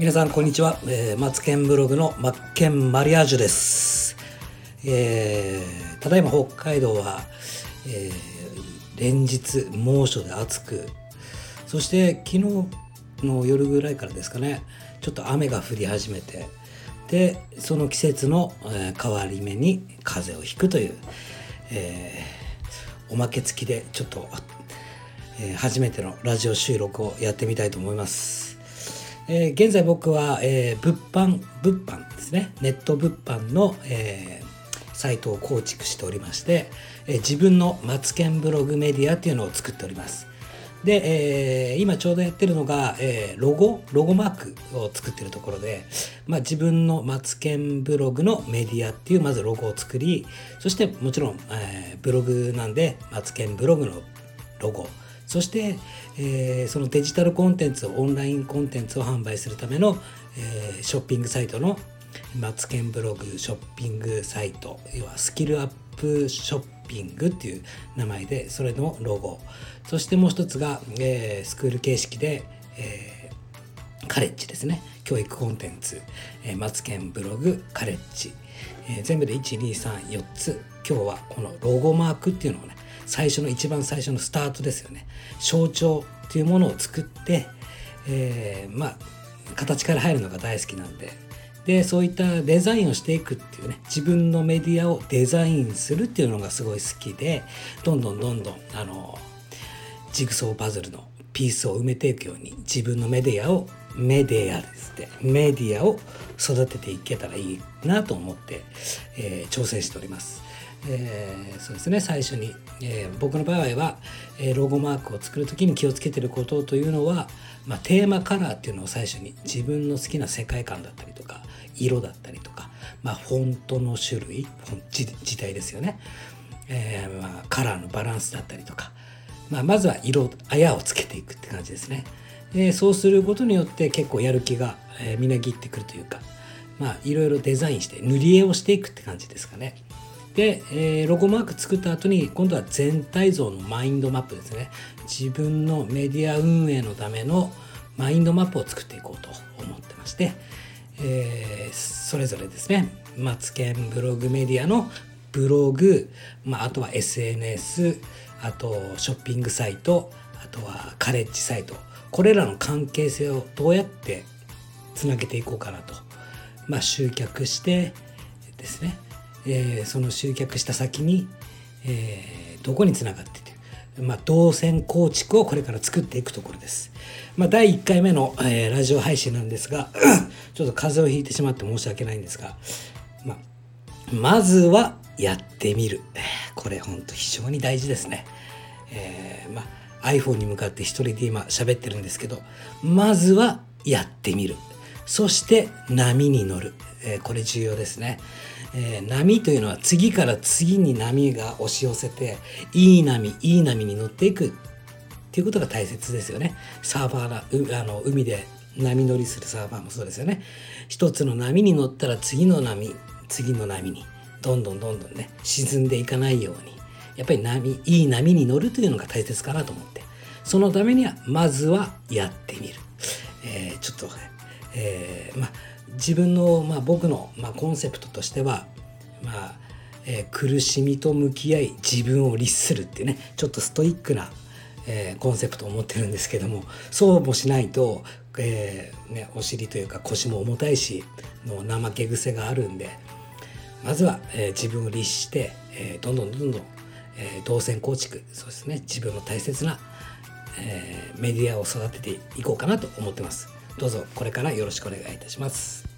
皆さんこんにちは、えー、マツケンブログのマッケンマリアージュです、えー、ただいま北海道は、えー、連日猛暑で暑くそして昨日の夜ぐらいからですかねちょっと雨が降り始めてでその季節の、えー、変わり目に風邪をひくという、えー、おまけ付きでちょっと、えー、初めてのラジオ収録をやってみたいと思います。えー、現在僕は、えー、物販物販ですねネット物販の、えー、サイトを構築しておりまして、え自分のマツケンブログメディアっていうのを作っておりますで、え今ちょうどやってるのが、えロゴロゴマークを作ってるところで、まあ、自分のマツケンブログのメディアっていうまずロゴを作りそしてもちろん、えブログなんでマツケンブログのロゴ。そして、えー、そのデジタルコンテンツオンラインコンテンツを販売するための、えー、ショッピングサイトのマツケンブログショッピングサイト。要はスキルアップショッピングっていう名前でそれのロゴ。そしてもう一つが、えー、スクール形式で、え、カレッジですね。教育コンテンツ、えー、マツケンブログカレッジ、えー、全部で1234つ今日はこのロゴマークっていうのをね最初の一番最初のスタートですよね。象徴っていうものを作って、えー、まあ形から入るのが大好きなんで。でそういったデザインをしていくっていうね自分のメディアをデザインするっていうのがすごい好きでどんどんどんどんあのジグソーパズルのピースを埋めていくように自分のメディアをメディアですってメディアを育てていけたらいいなと思って、えー、挑戦しております。えー、そうですね最初に、えー、僕の場合は、えー、ロゴマークを作る時に気をつけてることというのは、まあ、テーマカラーっていうのを最初に自分の好きな世界観だったりとか色だったりとか、まあ、フォントの種類フォン自体ですよね、えーまあ、カラーのバランスだったりとか、まあ、まずは色あやをつけていくって感じですね。でそうすることによって結構やる気が、え、みなぎってくるというかまあいろいろデザインして塗り絵をしていくって感じですかね。で、えー、ロゴマーク作った後に今度は全体像のマインドマップですね自分のメディア運営のためのマインドマップを作っていこうと思ってまして、えー、それぞれですねマツケンブログメディアのブログ、まあ、あとは SNS あとショッピングサイトあとはカレッジサイトこれらの関係性をどうやってつなげていこうかなと、まあ、集客してですねえー、その集客した先に、えー、どこにつながっててまあ、動線構築をこれから作っていくところです。まあ、第1回目の、えー、ラジオ配信なんですが、ちょっと風邪をひいてしまって申し訳ないんですが、まあ、まずはやってみる。これ本当非常に大事ですね。えー、まあ、iPhone に向かって一人で今喋ってるんですけど、まずはやってみる。そして波に乗る。えー、これ重要ですね。えー、波というのは次から次に波が押し寄せていい波いい波に乗っていくっていうことが大切ですよね。サーバーなあの海で波乗りするサーバーもそうですよね。一つの波に乗ったら次の波次の波にどんどんどんどんね沈んでいかないようにやっぱり波いい波に乗るというのが大切かなと思ってそのためにはまずはやってみる。えー、ちょっと、えー、まあ自分の、まあ、僕の、まあ、コンセプトとしては、まあえー、苦しみと向き合い自分を律するっていうねちょっとストイックな、えー、コンセプトを持ってるんですけどもそうもしないと、えーね、お尻というか腰も重たいしもう怠け癖があるんでまずは、えー、自分を律して、えー、どんどんどんどん、えー、動線構築そうですね自分の大切な、えー、メディアを育てていこうかなと思ってます。どうぞこれからよろしくお願いいたします。